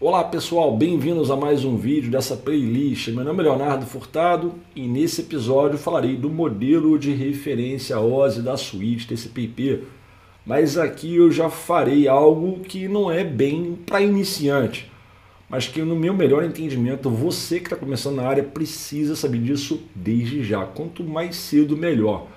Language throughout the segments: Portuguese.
Olá pessoal, bem-vindos a mais um vídeo dessa playlist. Meu nome é Leonardo Furtado e nesse episódio falarei do modelo de referência OSI da suíte TCP/IP. Mas aqui eu já farei algo que não é bem para iniciante, mas que no meu melhor entendimento, você que está começando na área precisa saber disso desde já. Quanto mais cedo, melhor.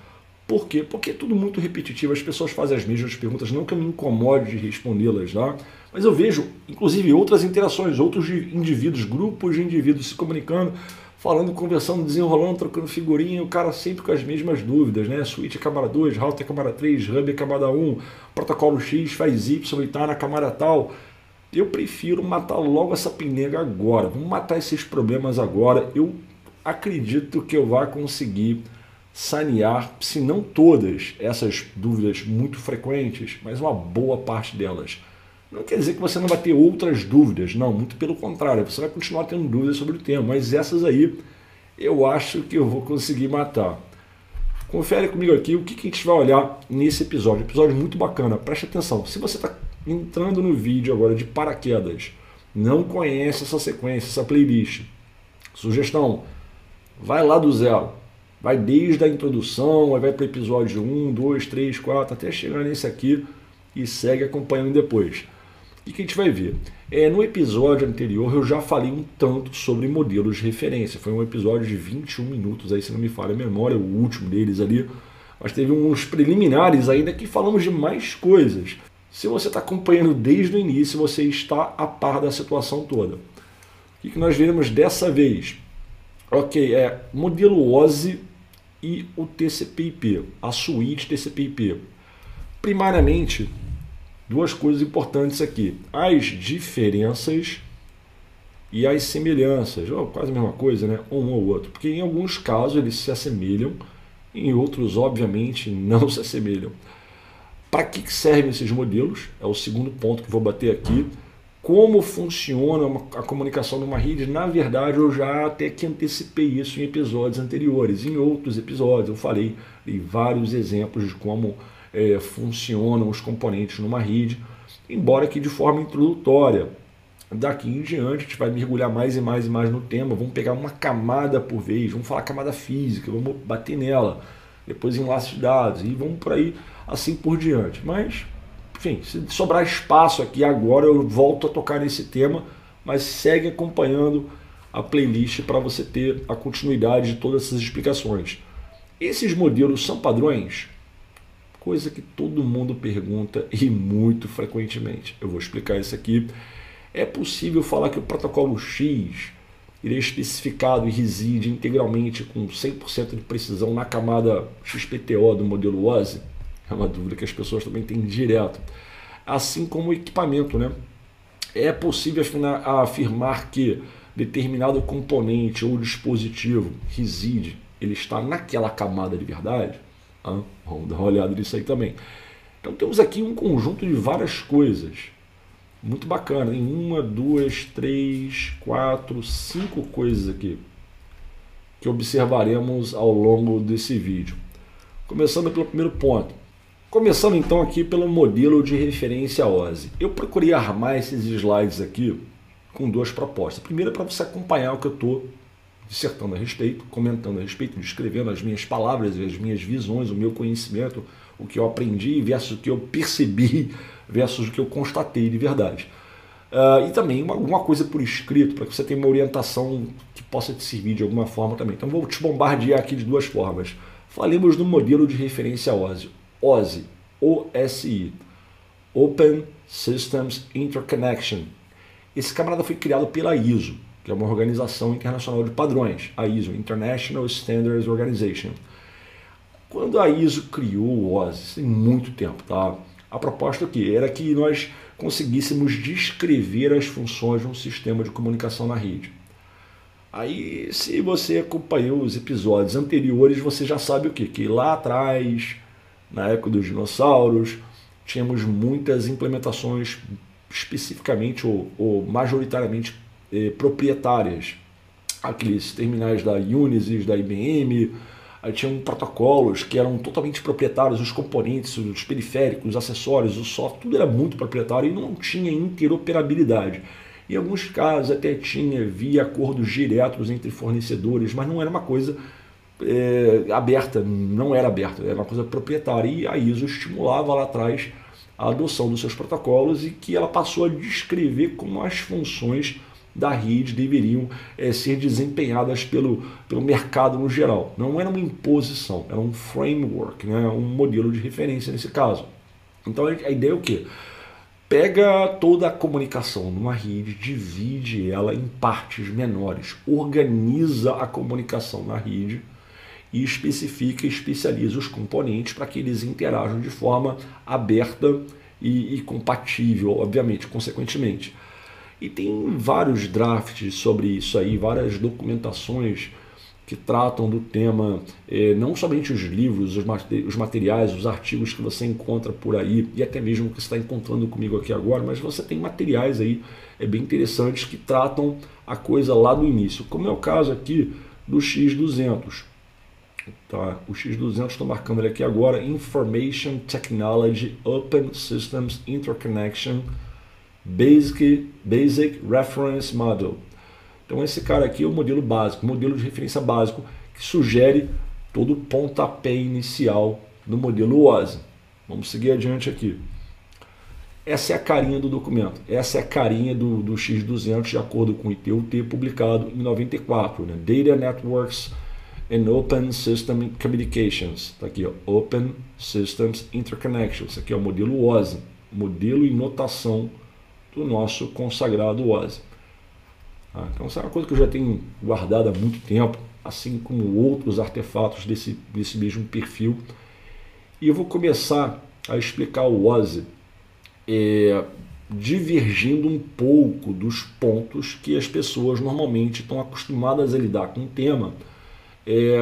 Por quê? Porque é tudo muito repetitivo, as pessoas fazem as mesmas perguntas, não que eu me incomode de respondê-las, tá? mas eu vejo, inclusive, outras interações, outros indivíduos, grupos de indivíduos se comunicando, falando, conversando, desenrolando, trocando figurinha, o cara sempre com as mesmas dúvidas, né? Switch é camada 2, router é camada 3, hub é camada 1, protocolo X faz Y e tá na camada tal. Eu prefiro matar logo essa pinega agora, vamos matar esses problemas agora. Eu acredito que eu vá conseguir sanear, se não todas essas dúvidas muito frequentes, mas uma boa parte delas. Não quer dizer que você não vai ter outras dúvidas, não, muito pelo contrário, você vai continuar tendo dúvidas sobre o tema, mas essas aí eu acho que eu vou conseguir matar. Confere comigo aqui o que, que a gente vai olhar nesse episódio. Episódio muito bacana, preste atenção. Se você está entrando no vídeo agora de paraquedas, não conhece essa sequência, essa playlist, sugestão, vai lá do zero Vai desde a introdução, vai para o episódio 1, 2, 3, 4, até chegar nesse aqui e segue acompanhando depois. O que a gente vai ver? É, no episódio anterior eu já falei um tanto sobre modelos de referência. Foi um episódio de 21 minutos, aí se não me falha a memória, o último deles ali. Mas teve uns preliminares ainda que falamos de mais coisas. Se você está acompanhando desde o início, você está a par da situação toda. O que, que nós veremos dessa vez? Ok, é modelo OSI e o TCP/IP, a suíte TCP/IP. Primariamente, duas coisas importantes aqui: as diferenças e as semelhanças. Oh, quase a mesma coisa, né? Um ou outro. Porque em alguns casos eles se assemelham, em outros, obviamente, não se assemelham. Para que servem esses modelos? É o segundo ponto que vou bater aqui como funciona a comunicação numa rede, na verdade eu já até que antecipei isso em episódios anteriores. Em outros episódios eu falei de vários exemplos de como é, funcionam os componentes numa rede, embora que de forma introdutória. Daqui em diante a gente vai mergulhar mais e mais e mais no tema, vamos pegar uma camada por vez, vamos falar camada física, vamos bater nela, depois enlaces de dados e vamos por aí assim por diante. Mas enfim, se sobrar espaço aqui agora, eu volto a tocar nesse tema, mas segue acompanhando a playlist para você ter a continuidade de todas essas explicações. Esses modelos são padrões? Coisa que todo mundo pergunta e muito frequentemente. Eu vou explicar isso aqui. É possível falar que o protocolo X ele é especificado e reside integralmente com 100% de precisão na camada XPTO do modelo OSI? É uma dúvida que as pessoas também têm direto. Assim como o equipamento, né? É possível afirmar que determinado componente ou dispositivo reside, ele está naquela camada de verdade? Ah, vamos dar uma olhada nisso aí também. Então temos aqui um conjunto de várias coisas. Muito bacana. Em uma, duas, três, quatro, cinco coisas aqui que observaremos ao longo desse vídeo. Começando pelo primeiro ponto. Começando então aqui pelo modelo de referência OSI. Eu procurei armar esses slides aqui com duas propostas. A primeira é para você acompanhar o que eu estou dissertando a respeito, comentando a respeito, descrevendo as minhas palavras, as minhas visões, o meu conhecimento, o que eu aprendi versus o que eu percebi versus o que eu constatei de verdade. Uh, e também uma, alguma coisa por escrito, para que você tenha uma orientação que possa te servir de alguma forma também. Então vou te bombardear aqui de duas formas. Falemos do modelo de referência OSI. OSI, OSI, Open Systems Interconnection. Esse camarada foi criado pela ISO, que é uma organização internacional de padrões, a ISO, International Standards Organization. Quando a ISO criou o OSI, tem muito tempo, tá? A proposta que era que nós conseguíssemos descrever as funções de um sistema de comunicação na rede. Aí, se você acompanhou os episódios anteriores, você já sabe o que? Que lá atrás na época dos dinossauros, tínhamos muitas implementações especificamente ou, ou majoritariamente eh, proprietárias. Aqueles terminais da Unisys, da IBM, tinham protocolos que eram totalmente proprietários, os componentes, os periféricos, os acessórios, o software, tudo era muito proprietário e não tinha interoperabilidade. Em alguns casos até tinha via acordos diretos entre fornecedores, mas não era uma coisa é, aberta, não era aberta, era uma coisa proprietária. E a ISO estimulava lá atrás a adoção dos seus protocolos e que ela passou a descrever como as funções da rede deveriam é, ser desempenhadas pelo, pelo mercado no geral. Não era uma imposição, era um framework, né, um modelo de referência nesse caso. Então a ideia é o quê? Pega toda a comunicação numa rede, divide ela em partes menores, organiza a comunicação na rede e especifica e especializa os componentes para que eles interajam de forma aberta e, e compatível, obviamente, consequentemente. E tem vários drafts sobre isso aí, várias documentações que tratam do tema, eh, não somente os livros, os materiais, os artigos que você encontra por aí, e até mesmo que você está encontrando comigo aqui agora, mas você tem materiais aí é, bem interessantes que tratam a coisa lá do início, como é o caso aqui do X200. Tá? O X200 estou marcando ele aqui agora, Information Technology Open Systems Interconnection Basic, Basic Reference Model. Então esse cara aqui é o modelo básico, modelo de referência básico, que sugere todo o pontapé inicial do modelo OSI. Vamos seguir adiante aqui. Essa é a carinha do documento, essa é a carinha do, do X200 de acordo com o ITUT publicado em 94, né? Data Networks and Open System Communications. Está aqui, ó, Open Systems Interconnections. Isso aqui é o modelo OSI, modelo e notação do nosso consagrado OSI. Ah, então, essa é uma coisa que eu já tenho guardado há muito tempo, assim como outros artefatos desse, desse mesmo perfil. E eu vou começar a explicar o OSI é, divergindo um pouco dos pontos que as pessoas normalmente estão acostumadas a lidar com o tema é,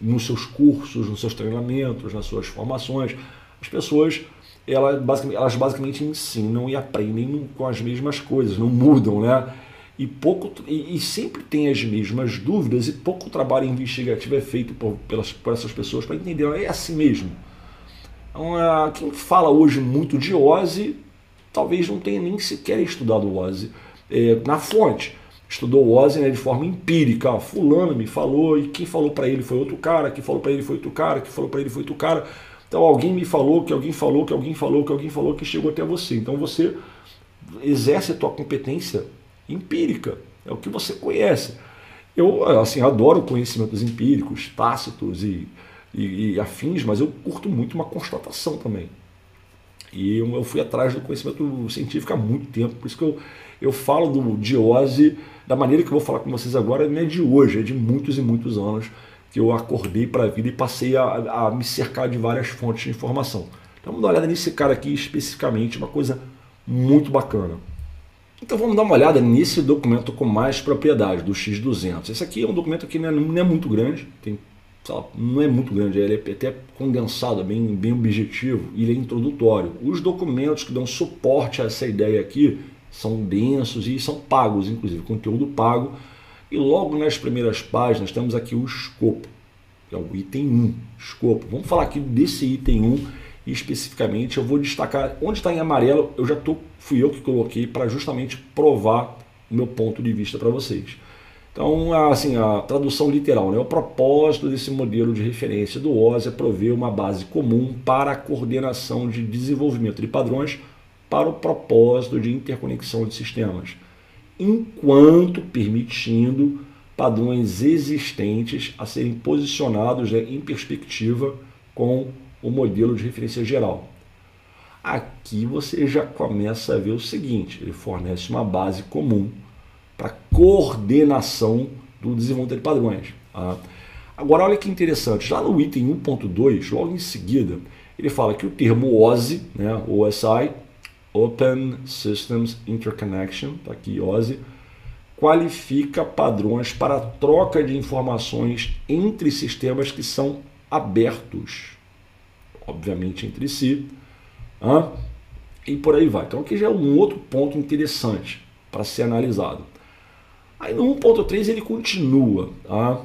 nos seus cursos, nos seus treinamentos, nas suas formações. As pessoas elas basicamente, elas basicamente ensinam e aprendem com as mesmas coisas, não mudam, né? E, pouco, e, e, sempre tem as mesmas dúvidas e pouco trabalho investigativo é feito por, pelas, por essas pessoas para entender, é assim mesmo. Então, é, quem fala hoje muito de OSI, talvez não tenha nem sequer estudado OSI é, na fonte. Estudou OSI né, de forma empírica. Ah, fulano me falou e quem falou para ele foi outro cara, quem falou para ele foi outro cara, quem falou para ele foi outro cara. Então alguém me falou, que alguém falou, que alguém falou, que alguém falou, que chegou até você. Então você exerce a tua competência empírica, é o que você conhece. Eu assim adoro conhecimentos empíricos, tácitos e, e, e afins, mas eu curto muito uma constatação também. E eu, eu, fui atrás do conhecimento científico há muito tempo, por isso que eu, eu falo do Diose da maneira que eu vou falar com vocês agora, não é de hoje, é de muitos e muitos anos que eu acordei para a vida e passei a, a, me cercar de várias fontes de informação. Então vamos dar uma olhada nesse cara aqui especificamente, uma coisa muito bacana. Então vamos dar uma olhada nesse documento com mais propriedade, do X200. Esse aqui é um documento que não é, não é muito grande, tem, lá, não é muito grande, ele é até condensado, bem, bem objetivo, e ele é introdutório. Os documentos que dão suporte a essa ideia aqui são densos e são pagos, inclusive, conteúdo pago, e logo nas primeiras páginas temos aqui o escopo, que é o item 1, escopo. Vamos falar aqui desse item 1 e especificamente eu vou destacar onde está em amarelo, eu já tô, fui eu que coloquei para justamente provar o meu ponto de vista para vocês. Então, assim, a tradução literal, né? o propósito desse modelo de referência do OSI é prover uma base comum para a coordenação de desenvolvimento de padrões para o propósito de interconexão de sistemas enquanto permitindo padrões existentes a serem posicionados né, em perspectiva com o modelo de referência geral. Aqui você já começa a ver o seguinte: ele fornece uma base comum para coordenação do desenvolvimento de padrões. Tá? Agora, olha que interessante, lá no item 1.2, logo em seguida, ele fala que o termo OSI, né, OSI, Open Systems Interconnection, tá aqui OSI, qualifica padrões para troca de informações entre sistemas que são abertos, obviamente entre si, hein? e por aí vai. Então aqui já é um outro ponto interessante para ser analisado. Aí no 1.3 ele continua. Tá?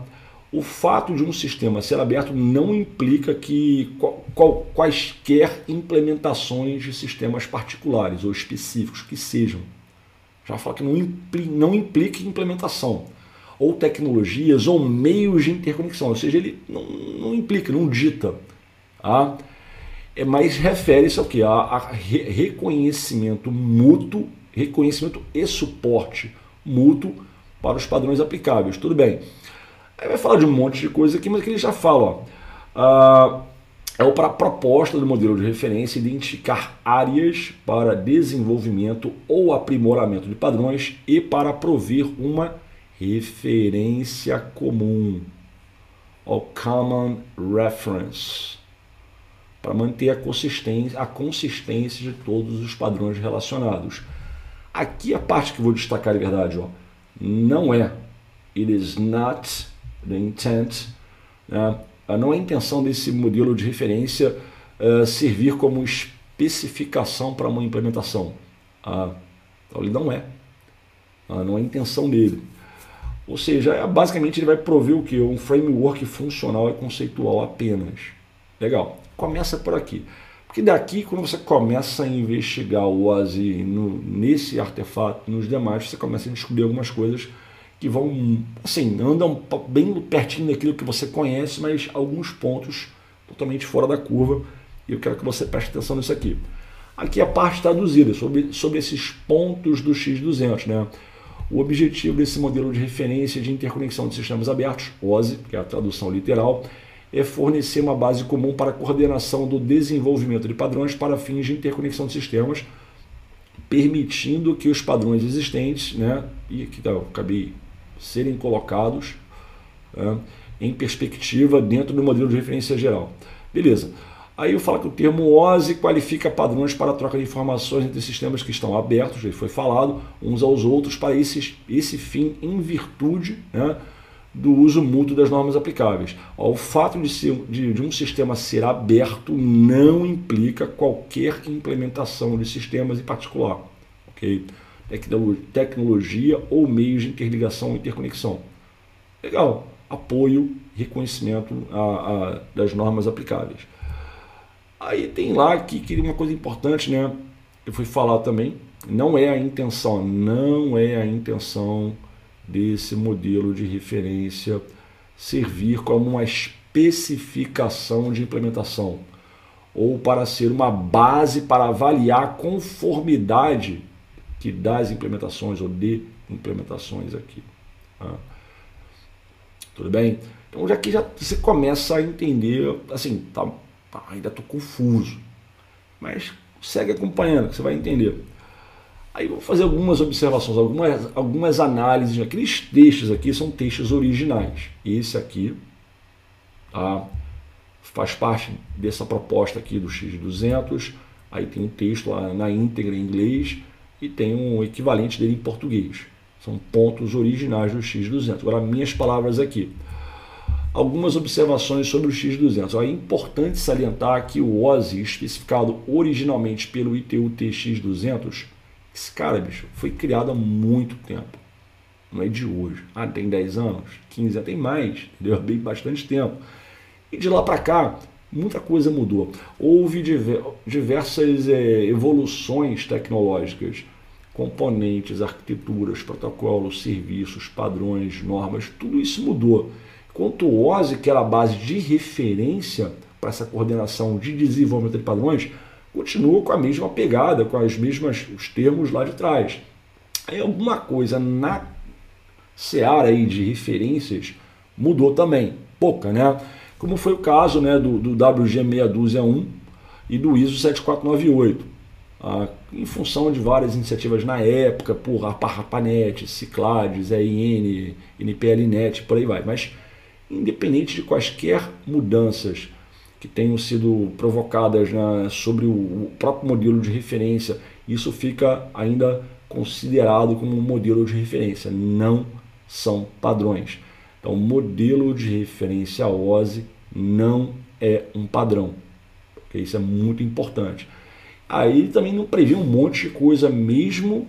O fato de um sistema ser aberto não implica que qual, quaisquer implementações de sistemas particulares ou específicos que sejam. Já fala que não, impli, não implica implementação ou tecnologias ou meios de interconexão, ou seja, ele não, não implica, não dita. Tá? É, mas refere-se ao que? A, a reconhecimento mútuo, reconhecimento e suporte mútuo para os padrões aplicáveis. Tudo bem. Aí vai falar de um monte de coisa aqui, mas que ele já fala. Ó, ah, é para a proposta do modelo de referência identificar áreas para desenvolvimento ou aprimoramento de padrões e para prover uma referência comum, o Common Reference, para manter a consistência, a consistência de todos os padrões relacionados. Aqui a parte que vou destacar de verdade, ó, não é it is not the intent, né? não é a intenção desse modelo de referência uh, servir como especificação para uma implementação. Ah, então ele não é. Ah, não é a intenção dele. Ou seja, é, basicamente ele vai prover o que? Um framework funcional e conceitual apenas. Legal. Começa por aqui. Porque daqui, quando você começa a investigar o OASI no, nesse artefato, nos demais, você começa a descobrir algumas coisas que vão, assim, andam bem pertinho daquilo que você conhece, mas alguns pontos totalmente fora da curva. E eu quero que você preste atenção nisso aqui. Aqui a parte traduzida sobre, sobre esses pontos do X200, né? O objetivo desse modelo de referência de interconexão de sistemas abertos, OSI, que é a tradução literal, é fornecer uma base comum para a coordenação do desenvolvimento de padrões para fins de interconexão de sistemas, permitindo que os padrões existentes, né, e aqui tá, eu acabei serem colocados né, em perspectiva dentro do modelo de referência geral. Beleza. Aí eu falo que o termo OSI qualifica padrões para a troca de informações entre sistemas que estão abertos, já foi falado, uns aos outros, para esse, esse fim em virtude né, do uso mútuo das normas aplicáveis. O fato de, ser, de, de um sistema ser aberto não implica qualquer implementação de sistemas em particular. Okay? Tecnologia ou meios de interligação e interconexão. Legal, apoio, reconhecimento a, a, das normas aplicáveis. Aí tem lá que, que uma coisa importante, né? Eu fui falar também, não é a intenção, não é a intenção desse modelo de referência servir como uma especificação de implementação ou para ser uma base para avaliar conformidade que das implementações ou de implementações aqui. Tá? Tudo bem? Então já que já você começa a entender, assim, tá, tá ainda estou confuso, mas segue acompanhando que você vai entender. Aí vou fazer algumas observações, algumas, algumas análises. Aqueles textos aqui são textos originais. Esse aqui tá, faz parte dessa proposta aqui do X200. Aí tem um texto lá na íntegra em inglês e tem um equivalente dele em português. São pontos originais do X200. Agora, minhas palavras aqui. Algumas observações sobre o X200. É importante salientar que o OSI, especificado originalmente pelo ITU-T X200, esse cara, bicho, foi criado há muito tempo. Não é de hoje. Ah, tem 10 anos, 15 anos, tem mais, entendeu? Bem bastante tempo. E de lá para cá, muita coisa mudou. Houve diversas é, evoluções tecnológicas, componentes, arquiteturas, protocolos, serviços, padrões, normas, tudo isso mudou. Enquanto o OSI, que era a base de referência para essa coordenação de desenvolvimento de padrões, continua com a mesma pegada, com as mesmas os termos lá de trás. Aí alguma coisa na seara aí de referências mudou também, pouca, né? Como foi o caso né, do, do WG621 e do ISO 7498. Ah, em função de várias iniciativas na época, por ARPANET, Ciclades, EIN, NPLNet, por aí vai. Mas, independente de quaisquer mudanças que tenham sido provocadas né, sobre o próprio modelo de referência, isso fica ainda considerado como um modelo de referência, não são padrões. Então, modelo de referência OSI não é um padrão. porque Isso é muito importante. Aí também não prevê um monte de coisa, mesmo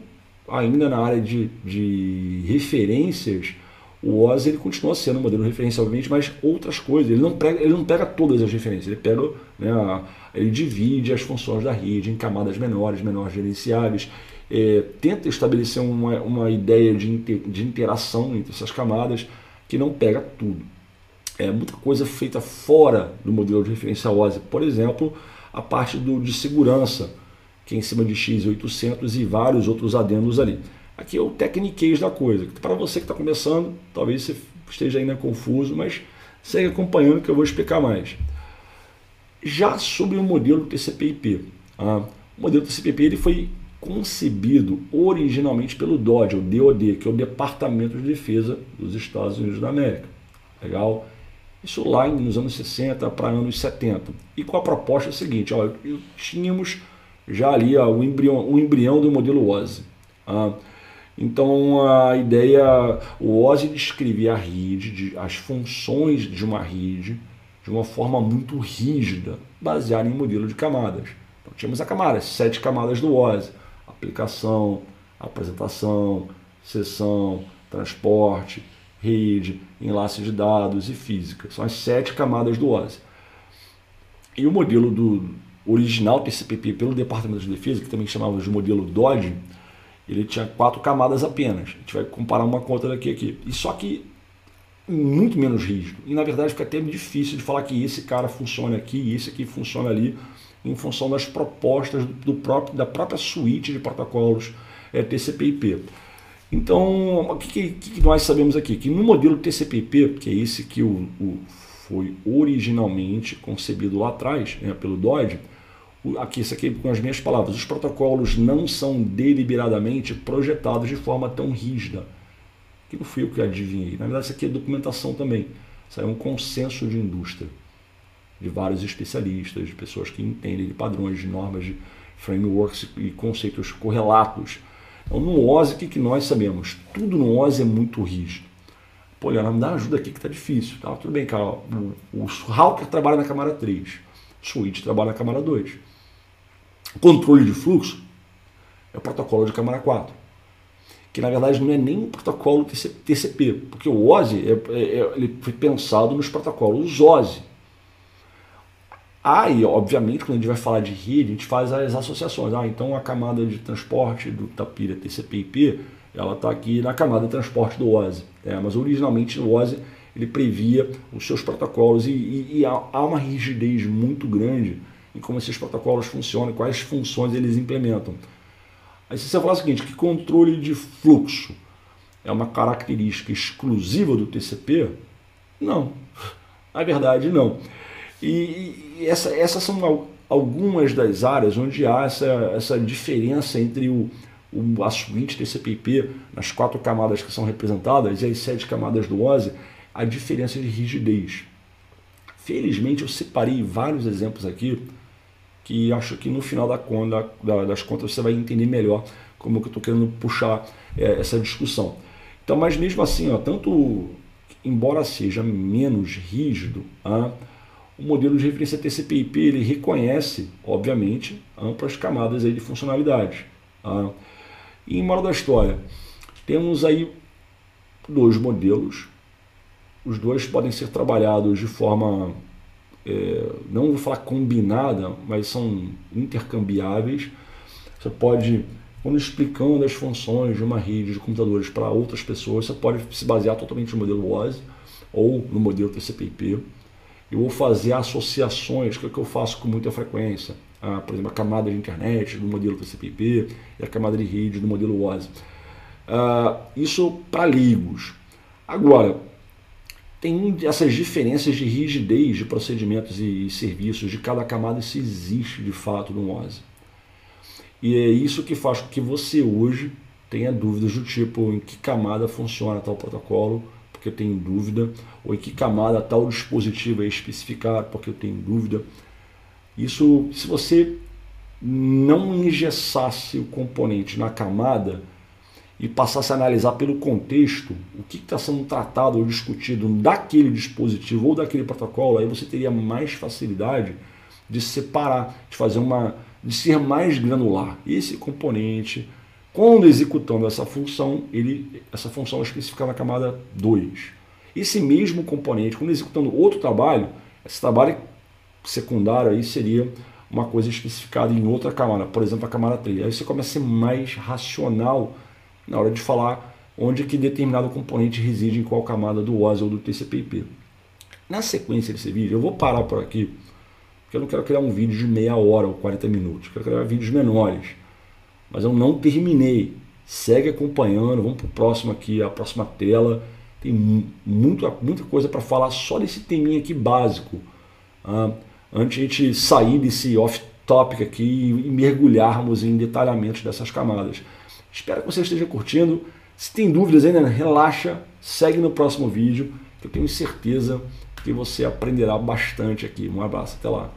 ainda na área de, de referências, O OSI ele continua sendo um modelo de referência, obviamente, mas outras coisas. Ele não pega, ele não pega todas as referências, ele pega, né, ele divide as funções da rede em camadas menores, menores gerenciáveis, é, tenta estabelecer uma, uma ideia de, inter, de interação entre essas camadas que não pega tudo. É muita coisa feita fora do modelo de referência OSI. Por exemplo, a parte do, de segurança, que é em cima de X800 e vários outros adendos ali. Aqui é o techniquez da coisa. Para você que está começando, talvez você esteja ainda confuso, mas segue acompanhando que eu vou explicar mais. Já sobre o modelo TCP/IP, ah, o modelo TCP/IP ele foi concebido originalmente pelo DOD, o DoD, que é o Departamento de Defesa dos Estados Unidos da América. Legal? Isso lá nos anos 60 para anos 70. E com a proposta é seguinte, ó, tínhamos já ali ó, o, embrião, o embrião do modelo OSI. Ah, então a ideia, o OSI descrevia a rede, de, as funções de uma rede de uma forma muito rígida, baseada em modelo de camadas. Então tínhamos a camada, sete camadas do OSI, aplicação, apresentação, sessão, transporte, rede, enlace de dados e física. São as sete camadas do OSI. E o modelo do original TCP/IP pelo Departamento de Defesa, que também chamava de modelo DOD, ele tinha quatro camadas apenas. A gente vai comparar uma com outra daqui aqui. E só que muito menos rígido. E na verdade fica até difícil de falar que esse cara funciona aqui e esse aqui funciona ali, em função das propostas do próprio, da própria suíte de protocolos é, TCP/IP. Então, o que, que, nós sabemos aqui? Que no modelo TCP/IP, que é esse que o, o foi originalmente concebido lá atrás né, pelo DOD, aqui, isso aqui com as minhas palavras, os protocolos não são deliberadamente projetados de forma tão rígida. Que não fui eu que adivinhei. Na verdade, isso aqui é documentação também. Isso é um consenso de indústria, de vários especialistas, de pessoas que entendem de padrões, de normas, de frameworks e conceitos correlatos. Então, no OSI, o que, que nós sabemos? Tudo no OSI é muito rígido. Pô, Leonardo, me dá ajuda aqui que tá difícil. Tá? Tudo bem, cara. O, o router trabalha na camada 3. O switch trabalha na camada 2 controle de fluxo é o protocolo de camada 4. Que na verdade não é nem um protocolo TCP, porque o OSI é, é, é, ele foi pensado nos protocolos OSI. Aí, obviamente, quando a gente vai falar de rede, a gente faz as associações. Ah, então a camada de transporte do Tapira TCP/IP, ela está aqui na camada de transporte do OSI. É, mas originalmente o OSI ele previa os seus protocolos e, e, e há uma rigidez muito grande em como esses protocolos funcionam, quais funções eles implementam. Aí se você falar o seguinte, que controle de fluxo é uma característica exclusiva do TCP? Não, na verdade não. E, e essa, essas são algumas das áreas onde há essa, essa diferença entre o, o, a suíte TCP/IP nas quatro camadas que são representadas e as sete camadas do OSI, a diferença de rigidez. Felizmente eu separei vários exemplos aqui que acho que no final da da, das contas você vai entender melhor como que eu estou querendo puxar é, essa discussão. Então, mas mesmo assim, ó, tanto embora seja menos rígido, ah, o modelo de referência TCP/IP ele reconhece, obviamente, amplas camadas aí de funcionalidade. Ah. E em moral da história, temos aí dois modelos. Os dois podem ser trabalhados de forma é, não vou falar combinada, mas são intercambiáveis. Você pode, quando explicando as funções de uma rede de computadores para outras pessoas, você pode se basear totalmente no modelo OSI ou no modelo TCP/IP. Eu vou fazer associações, que é o que eu faço com muita frequência. Ah, por exemplo, a camada de internet do modelo TCP/IP e a camada de rede do modelo OSI. Ah, isso para leigos. Agora, tem essas diferenças de rigidez de procedimentos e serviços de cada camada, isso existe de fato no OSI. E é isso que faz com que você hoje tenha dúvidas do tipo em que camada funciona tal protocolo, porque eu tenho dúvida, ou em que camada tal dispositivo é especificado, porque eu tenho dúvida. Isso, se você não engessasse o componente na camada, e passasse a analisar pelo contexto o que está sendo tratado ou discutido daquele dispositivo ou daquele protocolo, aí você teria mais facilidade de separar, de fazer uma, de ser mais granular. Esse componente Quando executando essa função, ele, essa função é especificada na camada 2. Esse mesmo componente, quando executando outro trabalho, esse trabalho secundário aí seria uma coisa especificada em outra camada, por exemplo, a camada 3. Aí você começa a ser mais racional na hora de falar onde que determinado componente reside em qual camada do OSI ou do TCP/IP. Na sequência desse vídeo, eu vou parar por aqui, porque eu não quero criar um vídeo de meia hora ou 40 minutos, eu quero criar vídeos menores. Mas eu não terminei. Segue acompanhando, vamos para o próximo aqui, a próxima tela. Tem muita, muita coisa para falar só desse teminha aqui básico. Ah, antes de a gente sair desse off-topic aqui e mergulharmos em detalhamentos dessas camadas. Espero que você esteja curtindo. Se tem dúvidas ainda, relaxa, segue no próximo vídeo, que eu tenho certeza que você aprenderá bastante aqui. Um abraço, até lá.